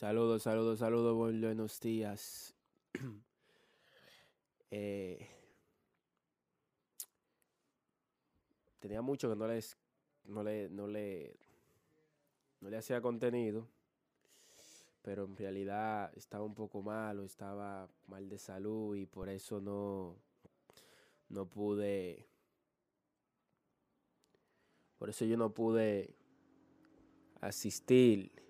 Saludos, saludos, saludos, buenos días. Eh, tenía mucho que no les, no le, no le, no le hacía contenido, pero en realidad estaba un poco malo, estaba mal de salud y por eso no, no pude, por eso yo no pude asistir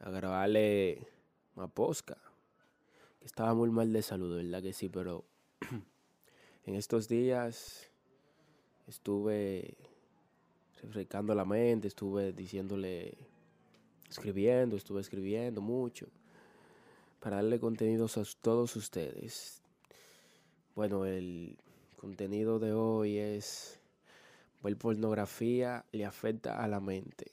A grabarle una posca. Que estaba muy mal de salud, ¿verdad que sí? Pero en estos días estuve refrescando la mente, estuve diciéndole, escribiendo, estuve escribiendo mucho para darle contenidos a todos ustedes. Bueno, el contenido de hoy es, ver pornografía le afecta a la mente.